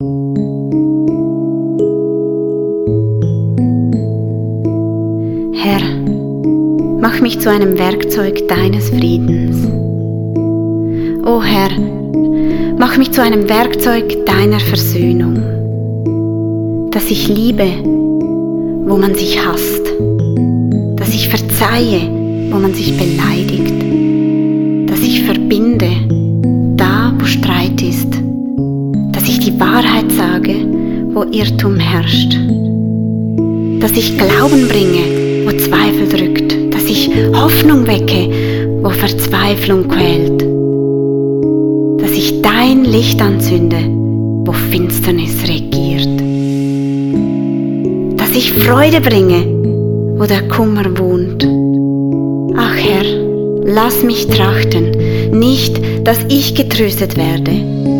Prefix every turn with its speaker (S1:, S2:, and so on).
S1: Herr, mach mich zu einem Werkzeug deines Friedens. O Herr, mach mich zu einem Werkzeug deiner Versöhnung, dass ich liebe, wo man sich hasst, dass ich verzeihe, wo man sich beleidigt, dass ich verbinde, die Wahrheit sage, wo Irrtum herrscht, dass ich Glauben bringe, wo Zweifel drückt, dass ich Hoffnung wecke, wo Verzweiflung quält, dass ich dein Licht anzünde, wo Finsternis regiert, dass ich Freude bringe, wo der Kummer wohnt. Ach Herr, lass mich trachten, nicht, dass ich getröstet werde,